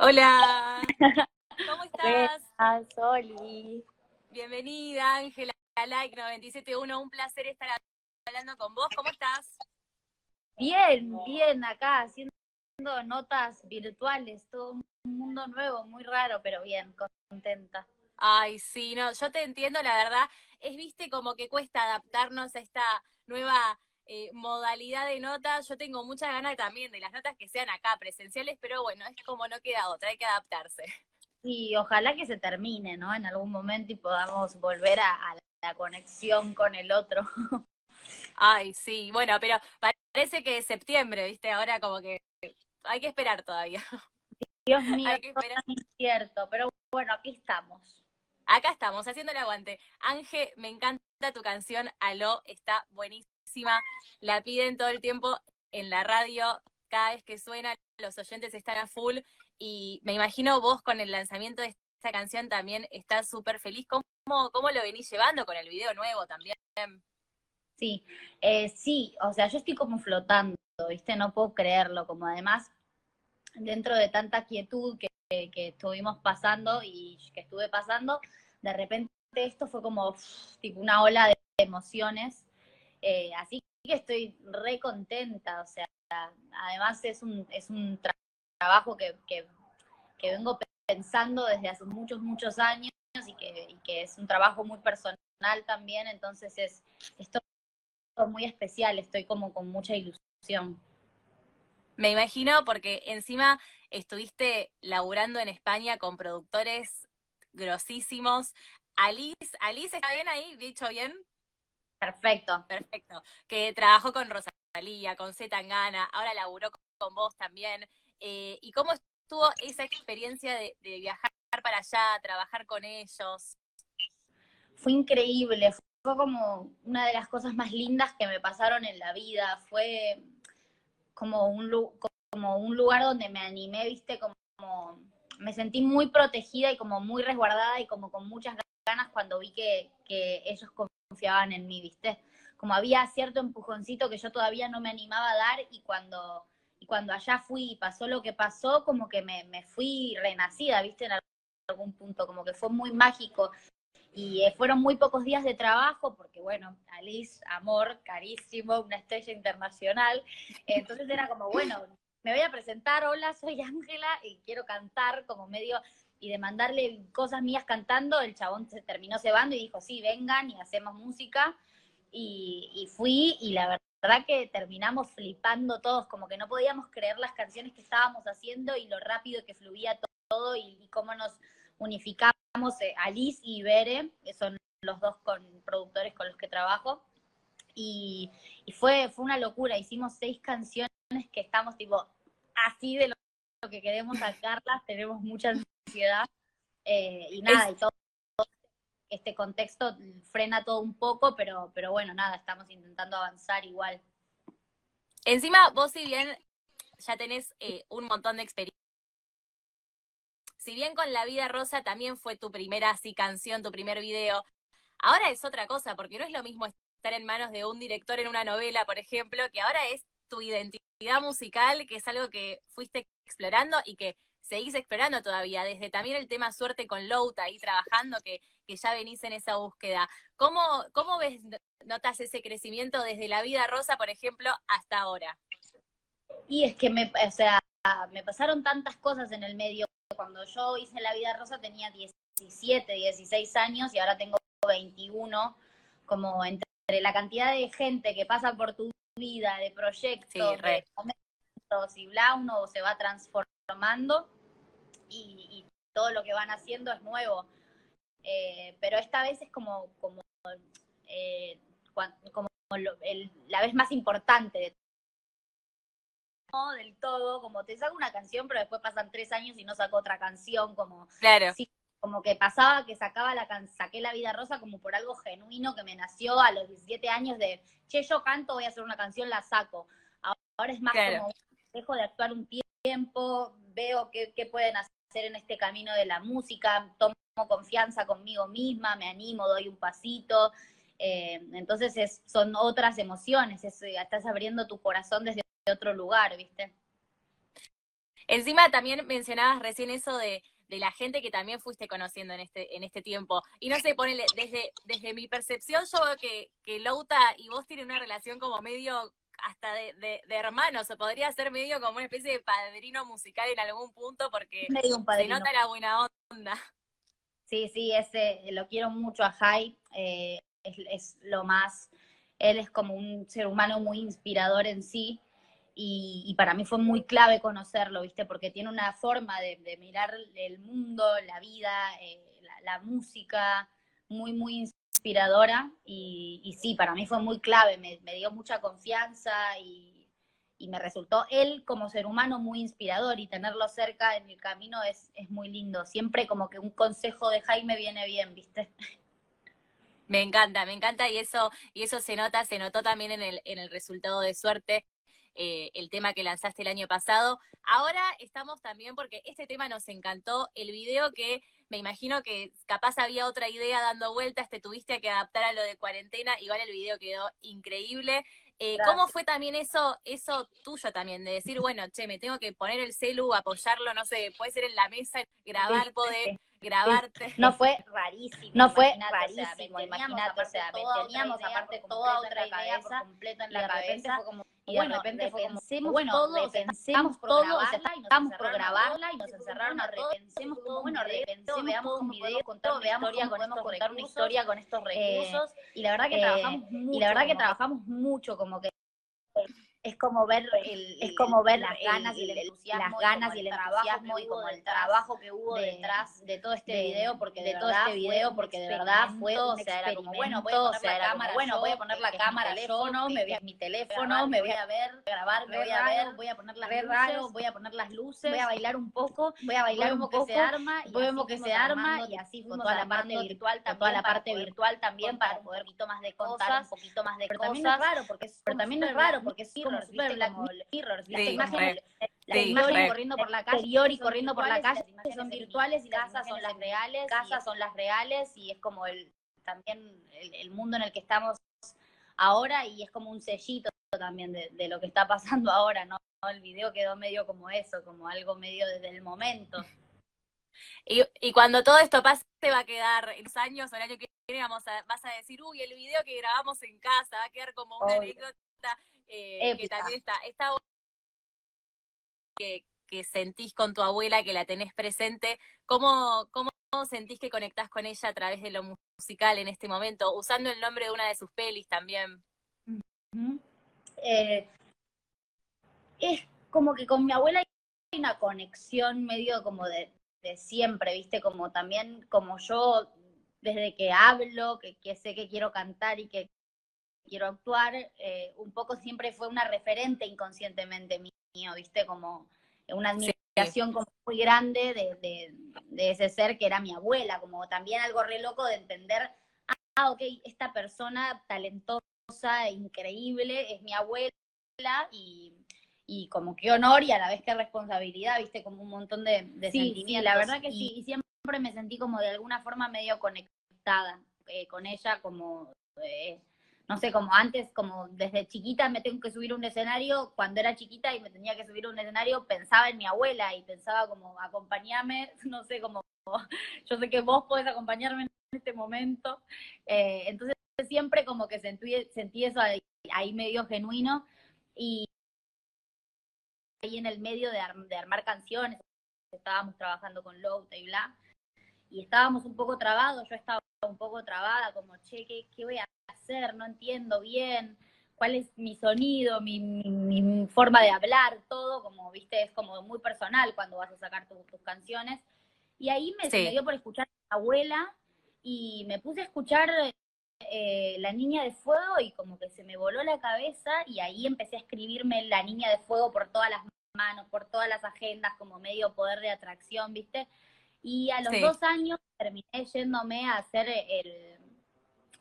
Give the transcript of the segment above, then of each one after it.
Hola. ¿Cómo estás? Buenas, Oli. Bienvenida, Ángela Like 971. Un placer estar hablando con vos. ¿Cómo estás? Bien, bien, acá haciendo notas virtuales, todo un mundo nuevo, muy raro, pero bien, contenta. Ay, sí, no, yo te entiendo, la verdad, es, viste, como que cuesta adaptarnos a esta nueva eh, modalidad de notas. Yo tengo muchas ganas también de las notas que sean acá, presenciales, pero bueno, es como no queda otra, hay que adaptarse. Sí, ojalá que se termine, ¿no? En algún momento y podamos volver a, a la conexión con el otro. Ay, sí, bueno, pero parece que es septiembre, ¿viste? Ahora como que hay que esperar todavía. Dios mío, hay que esperar. es incierto, pero bueno, aquí estamos. Acá estamos, haciendo el aguante. Ángel, me encanta tu canción, Aló, está buenísima. La piden todo el tiempo en la radio, cada vez que suena, los oyentes están a full. Y me imagino vos con el lanzamiento de esta canción también estás súper feliz. ¿Cómo, ¿Cómo lo venís llevando con el video nuevo también? Sí, eh, sí, o sea, yo estoy como flotando, ¿viste? No puedo creerlo, como además, dentro de tanta quietud que, estuvimos pasando y que estuve pasando, de repente esto fue como tipo una ola de emociones, eh, así que estoy re contenta, o sea, además es un, es un trabajo que, que, vengo pensando desde hace muchos, muchos años y que, que es un trabajo muy personal también, entonces es, esto muy especial, estoy como con mucha ilusión. Me imagino porque encima estuviste laburando en España con productores grosísimos. Alice, Alice, ¿está bien ahí? ¿Dicho bien? Perfecto. Perfecto. Que trabajó con Rosalía, con Zetangana, ahora laburó con vos también. Eh, ¿Y cómo estuvo esa experiencia de, viajar para allá, trabajar con ellos? Fue increíble, fue como una de las cosas más lindas que me pasaron en la vida. Fue como un, como un lugar donde me animé, viste, como, me sentí muy protegida y como muy resguardada y como con muchas ganas cuando vi que, que ellos confiaban en mí, viste. Como había cierto empujoncito que yo todavía no me animaba a dar y cuando, y cuando allá fui y pasó lo que pasó, como que me, me fui renacida, viste, en algún punto, como que fue muy mágico y eh, fueron muy pocos días de trabajo, porque bueno, Alice, amor, carísimo, una estrella internacional. Entonces era como, bueno, me voy a presentar, hola, soy Ángela y quiero cantar como medio, y de mandarle cosas mías cantando, el chabón se terminó cebando y dijo, sí, vengan y hacemos música. Y, y fui y la verdad que terminamos flipando todos, como que no podíamos creer las canciones que estábamos haciendo y lo rápido que fluía todo y, y cómo nos unificamos eh, Alice y Bere, que son los dos con, productores con los que trabajo, y, fue, fue una locura, hicimos seis canciones que estamos tipo así de lo, que queremos sacarlas, tenemos mucha ansiedad, eh, y nada, y todo este contexto frena todo un poco, pero, pero bueno, nada, estamos intentando avanzar igual. Encima, vos si bien ya tenés eh, un montón de experiencia, si bien con La Vida Rosa también fue tu primera así canción, tu primer video, ahora es otra cosa, porque no es lo mismo estar en manos de un director en una novela, por ejemplo, que ahora es tu identidad musical, que es algo que fuiste explorando y que seguís explorando todavía, desde también el tema suerte con Louta ahí trabajando, que, que ya venís en esa búsqueda. ¿Cómo, ¿Cómo ves, notas ese crecimiento desde la vida rosa, por ejemplo, hasta ahora? Y es que me, o sea, me pasaron tantas cosas en el medio cuando yo hice La Vida Rosa tenía 17, 16 años y ahora tengo 21, como entre la cantidad de gente que pasa por tu vida, de proyectos, de y bla, uno se va transformando y, todo lo que van haciendo es nuevo. Eh, pero esta vez es como, como, eh, como la vez más importante de del todo, como te saco una canción, pero después pasan tres años y no saco otra canción, como, claro. como que pasaba que sacaba la saqué La Vida Rosa como por algo genuino que me nació a los 17 años de, che, yo canto, voy a hacer una canción, la saco. Ahora es más como, dejo de actuar un tiempo, veo qué, pueden hacer en este camino de la música, tomo confianza conmigo misma, me animo, doy un pasito. Eh, entonces es, son otras emociones, es, estás abriendo tu corazón desde otro lugar, ¿viste? Encima también mencionabas recién eso de, la gente que también fuiste conociendo en este, en este tiempo. Y no sé, ponele, desde, desde mi percepción, yo veo que, que Louta y vos tienen una relación como medio hasta de, de, hermanos, o podría ser medio como una especie de padrino musical en algún punto, porque se nota la buena onda. Sí, sí, ese lo quiero mucho a Jai, eh, es, lo más, él es como un ser humano muy inspirador en sí, y, para mí fue muy clave conocerlo, ¿viste? Porque tiene una forma de, mirar el mundo, la vida, eh, la, música, muy, muy inspiradora y, sí, para mí fue muy clave, me, dio mucha confianza y, me resultó él como ser humano muy inspirador y tenerlo cerca en el camino es, es muy lindo. Siempre como que un consejo de Jaime viene bien, ¿viste? Me encanta, me encanta y eso, y eso se nota, se notó también en el, en el resultado de suerte. Eh, el tema que lanzaste el año pasado. Ahora estamos también, porque este tema nos encantó, el video que me imagino que capaz había otra idea dando vueltas, te tuviste que adaptar a lo de cuarentena, igual el video quedó increíble. Eh, ¿Cómo fue también eso, eso tuyo también, de decir, bueno, che, me tengo que poner el celu, apoyarlo, no sé, puede ser en la mesa, grabar, poder grabarte. No fue rarísimo. No fue rarísimo, imagínate, o sea, teníamos aparte toda otra idea completa en la cabeza. Fue como y de repente fue como, bueno, todo, repensemos todo, estamos por grabarla y nos encerraron a repensemos como, bueno, repensemos, veamos un video, contar una historia, podemos contar una historia con estos recursos, y la verdad que trabajamos mucho, y la verdad que trabajamos mucho, como que es como ver el, es como ver las ganas y el entusiasmo, las ganas y el entusiasmo y como el trabajo que hubo detrás de todo este video porque de, todo este video porque de verdad fue o sea era como bueno voy a poner la cámara bueno voy a poner la cámara teléfono me voy a mi teléfono me voy a ver grabar me voy a ver voy a poner las luces voy a poner las luces voy a bailar un poco voy a bailar un poco que se arma y vemos que se arma y así con toda la parte virtual toda la parte virtual también para poder un poquito más de cosas un poquito más de cosas pero también es raro porque también es raro porque es super Black Mirror, las imágenes, corriendo por la calle, y corriendo por la calle son virtuales y casas son las reales, casas son las reales y es como el también el, mundo en el que estamos ahora y es como un sellito también de, lo que está pasando ahora, ¿no? El video quedó medio como eso, como algo medio desde el momento. Y, y cuando todo esto pase, va a quedar en los años o el año que viene, vamos a, vas a decir, uy, el video que grabamos en casa va a quedar como una anécdota eh, que también está, esta que, que sentís con tu abuela, que la tenés presente, ¿cómo, cómo sentís que conectás con ella a través de lo musical en este momento, usando el nombre de una de sus pelis también? Eh, es como que con mi abuela hay una conexión medio como de, de, siempre, ¿viste? Como también, como yo, desde que hablo, que, que sé que quiero cantar y que quiero actuar, eh, un poco siempre fue una referente inconscientemente mío, ¿viste? Como una admiración como muy grande de, ese ser que era mi abuela, como también algo re loco de entender, ah, ok, esta persona talentosa, increíble, es mi abuela y, como qué honor y a la vez qué responsabilidad, ¿viste? Como un montón de, sentimientos. Sí, la verdad que sí, y siempre me sentí como de alguna forma medio conectada eh, con ella, como... Eh, no sé, como antes, como desde chiquita me tengo que subir a un escenario, cuando era chiquita y me tenía que subir a un escenario, pensaba en mi abuela y pensaba como, acompañarme, no sé, como, yo sé que vos podés acompañarme en este momento. Eh, entonces siempre como que sentí, sentí eso ahí, medio genuino y ahí en el medio de, de armar canciones, estábamos trabajando con Louta y bla, y estábamos un poco trabados, yo estaba un poco trabada, como, che, ¿qué, qué voy a hacer? No entiendo bien cuál es mi sonido, mi, forma de hablar, todo, como, viste, es como muy personal cuando vas a sacar tus canciones. Y ahí me, dio por escuchar a mi abuela y me puse a escuchar eh, La Niña de Fuego y como que se me voló la cabeza y ahí empecé a escribirme La Niña de Fuego por todas las manos, por todas las agendas, como medio poder de atracción, ¿viste? Y a los dos años terminé yéndome a hacer el,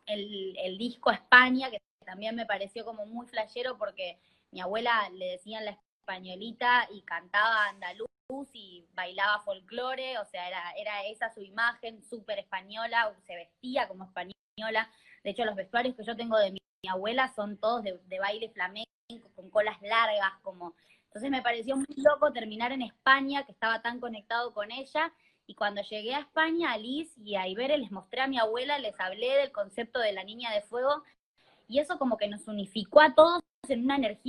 el, disco España, que también me pareció como muy flashero porque mi abuela le decían la españolita y cantaba andaluz y bailaba folclore, o sea, era, era esa su imagen súper española, se vestía como española. De hecho, los vestuarios que yo tengo de mi, abuela son todos de, de baile flamenco, con colas largas, como Entonces me pareció muy loco terminar en España, que estaba tan conectado con ella. Y cuando llegué a España, a Liz y a Ibere les mostré a mi abuela, les hablé del concepto de la niña de fuego. Y eso como que nos unificó a todos en una energía